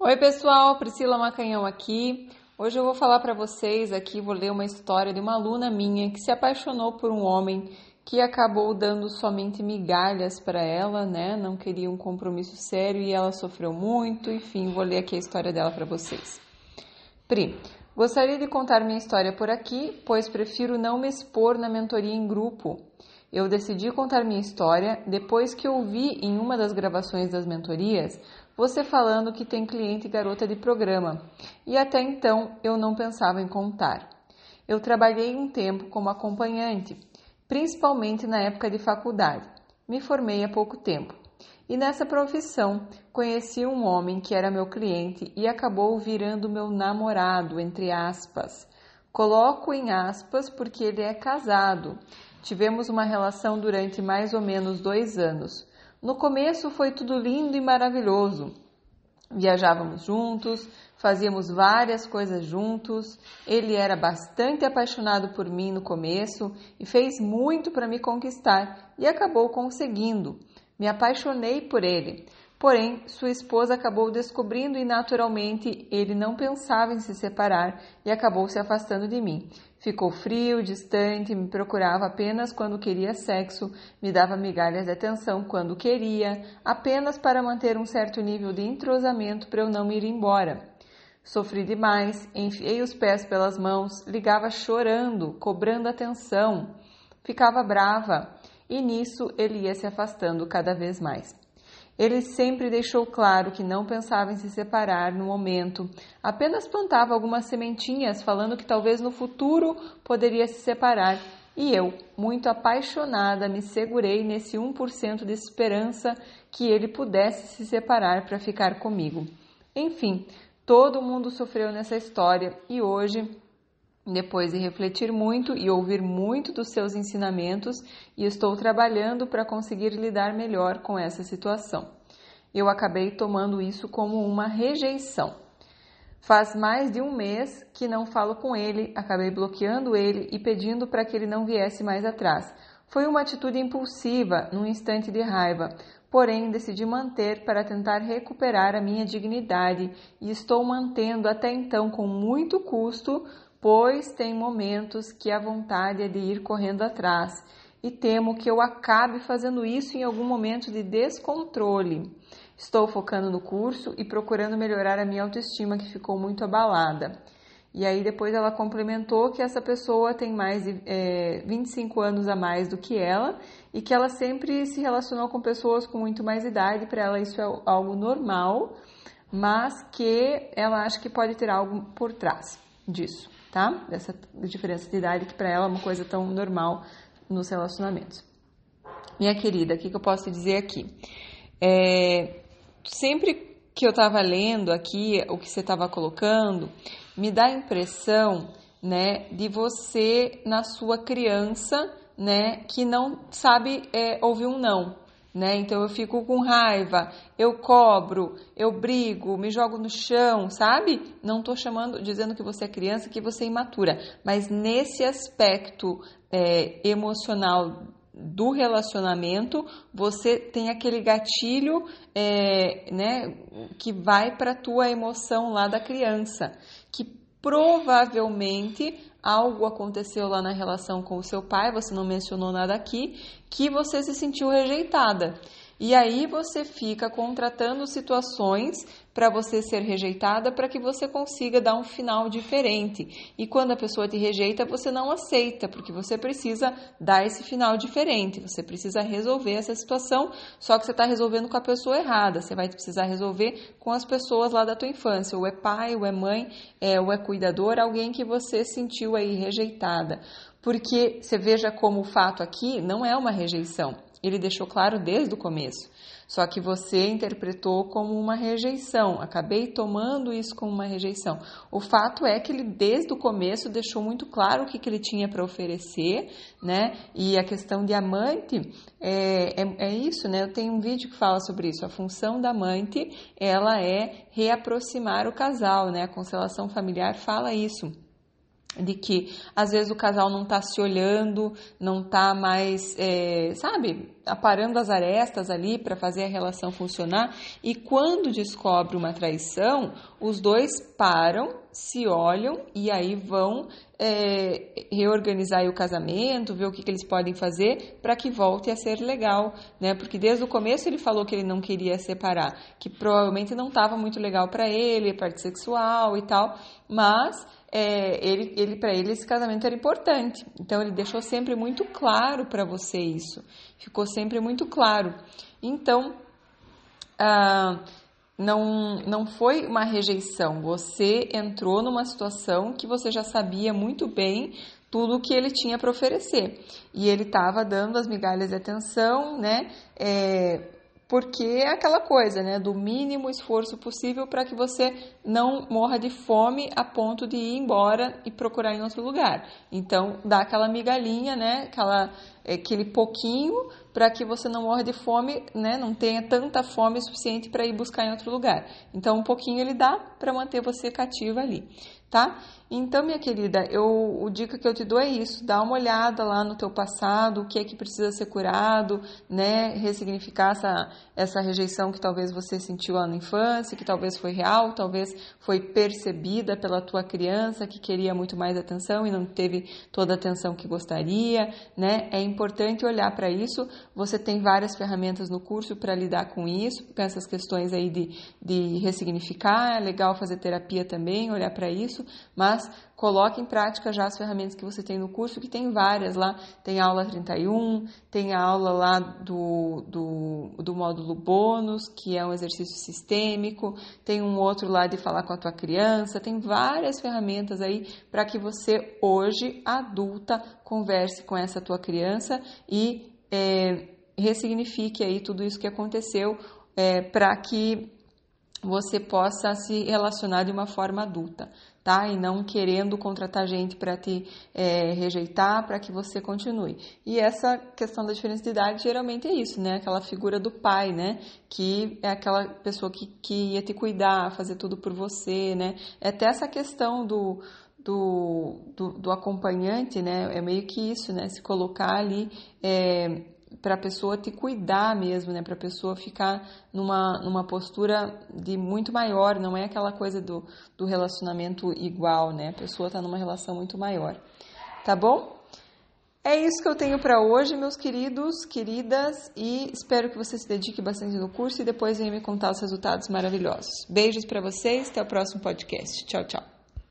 Oi, pessoal, Priscila Macanhão aqui. Hoje eu vou falar para vocês aqui, vou ler uma história de uma aluna minha que se apaixonou por um homem que acabou dando somente migalhas para ela, né? Não queria um compromisso sério e ela sofreu muito. Enfim, vou ler aqui a história dela para vocês. Pri, gostaria de contar minha história por aqui, pois prefiro não me expor na mentoria em grupo. Eu decidi contar minha história depois que ouvi em uma das gravações das mentorias você falando que tem cliente garota de programa, e até então eu não pensava em contar. Eu trabalhei um tempo como acompanhante, principalmente na época de faculdade. Me formei há pouco tempo. E nessa profissão conheci um homem que era meu cliente e acabou virando meu namorado, entre aspas. Coloco em aspas porque ele é casado. Tivemos uma relação durante mais ou menos dois anos. No começo foi tudo lindo e maravilhoso. Viajávamos juntos, fazíamos várias coisas juntos. Ele era bastante apaixonado por mim no começo e fez muito para me conquistar e acabou conseguindo. Me apaixonei por ele. Porém, sua esposa acabou descobrindo e naturalmente ele não pensava em se separar e acabou se afastando de mim. Ficou frio, distante, me procurava apenas quando queria sexo, me dava migalhas de atenção quando queria, apenas para manter um certo nível de entrosamento para eu não ir embora. Sofri demais, enfiei os pés pelas mãos, ligava chorando, cobrando atenção. Ficava brava e nisso ele ia se afastando cada vez mais. Ele sempre deixou claro que não pensava em se separar no momento, apenas plantava algumas sementinhas, falando que talvez no futuro poderia se separar. E eu, muito apaixonada, me segurei nesse 1% de esperança que ele pudesse se separar para ficar comigo. Enfim, todo mundo sofreu nessa história e hoje depois de refletir muito e ouvir muito dos seus ensinamentos, e estou trabalhando para conseguir lidar melhor com essa situação. Eu acabei tomando isso como uma rejeição. Faz mais de um mês que não falo com ele, acabei bloqueando ele e pedindo para que ele não viesse mais atrás. Foi uma atitude impulsiva, num instante de raiva, porém decidi manter para tentar recuperar a minha dignidade e estou mantendo até então com muito custo, pois tem momentos que a vontade é de ir correndo atrás e temo que eu acabe fazendo isso em algum momento de descontrole. Estou focando no curso e procurando melhorar a minha autoestima que ficou muito abalada. E aí depois ela complementou que essa pessoa tem mais de é, 25 anos a mais do que ela e que ela sempre se relacionou com pessoas com muito mais idade, para ela isso é algo normal, mas que ela acha que pode ter algo por trás disso tá? Dessa diferença de idade que para ela é uma coisa tão normal nos relacionamentos. Minha querida, o que, que eu posso te dizer aqui? É, sempre que eu estava lendo aqui o que você estava colocando, me dá a impressão, né, de você na sua criança, né, que não sabe é, ouvir um não né? Então eu fico com raiva, eu cobro, eu brigo, me jogo no chão, sabe? Não estou chamando, dizendo que você é criança, que você é imatura, mas nesse aspecto é, emocional do relacionamento, você tem aquele gatilho, é, né, que vai para tua emoção lá da criança, que provavelmente algo aconteceu lá na relação com o seu pai, você não mencionou nada aqui, que você se sentiu rejeitada. E aí você fica contratando situações para você ser rejeitada para que você consiga dar um final diferente. E quando a pessoa te rejeita, você não aceita, porque você precisa dar esse final diferente. Você precisa resolver essa situação, só que você está resolvendo com a pessoa errada. Você vai precisar resolver com as pessoas lá da tua infância. Ou é pai, ou é mãe, é, ou é cuidador, alguém que você sentiu aí rejeitada. Porque você veja como o fato aqui não é uma rejeição ele deixou claro desde o começo. Só que você interpretou como uma rejeição. Acabei tomando isso como uma rejeição. O fato é que ele, desde o começo, deixou muito claro o que, que ele tinha para oferecer, né? E a questão de amante é, é, é, isso, né? Eu tenho um vídeo que fala sobre isso. A função da amante, ela é reaproximar o casal, né? A constelação familiar fala isso de que às vezes o casal não está se olhando, não está mais, é, sabe, aparando as arestas ali para fazer a relação funcionar. E quando descobre uma traição, os dois param, se olham e aí vão é, reorganizar o casamento, ver o que, que eles podem fazer para que volte a ser legal, né? Porque desde o começo ele falou que ele não queria separar, que provavelmente não estava muito legal para ele, parte sexual e tal, mas é, ele, ele para ele esse casamento era importante. Então ele deixou sempre muito claro para você isso. Ficou sempre muito claro. Então ah, não, não foi uma rejeição. Você entrou numa situação que você já sabia muito bem tudo o que ele tinha para oferecer. E ele estava dando as migalhas de atenção, né? É, porque é aquela coisa, né, do mínimo esforço possível para que você não morra de fome a ponto de ir embora e procurar em outro lugar. Então, dá aquela migalhinha, né, aquela, aquele pouquinho para que você não morra de fome, né, não tenha tanta fome suficiente para ir buscar em outro lugar. Então, um pouquinho ele dá para manter você cativa ali tá? Então, minha querida, eu, o dica que eu te dou é isso: dá uma olhada lá no teu passado, o que é que precisa ser curado, né? Ressignificar essa, essa rejeição que talvez você sentiu lá na infância, que talvez foi real, talvez foi percebida pela tua criança que queria muito mais atenção e não teve toda a atenção que gostaria, né? É importante olhar para isso. Você tem várias ferramentas no curso para lidar com isso, com essas questões aí de, de ressignificar. É legal fazer terapia também, olhar para isso isso, mas coloque em prática já as ferramentas que você tem no curso, que tem várias lá. Tem aula 31, tem a aula lá do, do, do módulo bônus, que é um exercício sistêmico, tem um outro lá de falar com a tua criança, tem várias ferramentas aí para que você, hoje, adulta, converse com essa tua criança e é, ressignifique aí tudo isso que aconteceu é, para que você possa se relacionar de uma forma adulta tá? E não querendo contratar gente para te é, rejeitar para que você continue. E essa questão da diferença de idade geralmente é isso, né? Aquela figura do pai, né? Que é aquela pessoa que, que ia te cuidar, fazer tudo por você, né? É até essa questão do, do, do, do acompanhante, né? É meio que isso, né? Se colocar ali. É, para a pessoa te cuidar mesmo, né? Para a pessoa ficar numa, numa postura de muito maior, não é aquela coisa do, do relacionamento igual, né? A pessoa está numa relação muito maior. Tá bom? É isso que eu tenho para hoje, meus queridos, queridas, e espero que você se dedique bastante no curso e depois venha me contar os resultados maravilhosos. Beijos para vocês, até o próximo podcast. Tchau, tchau.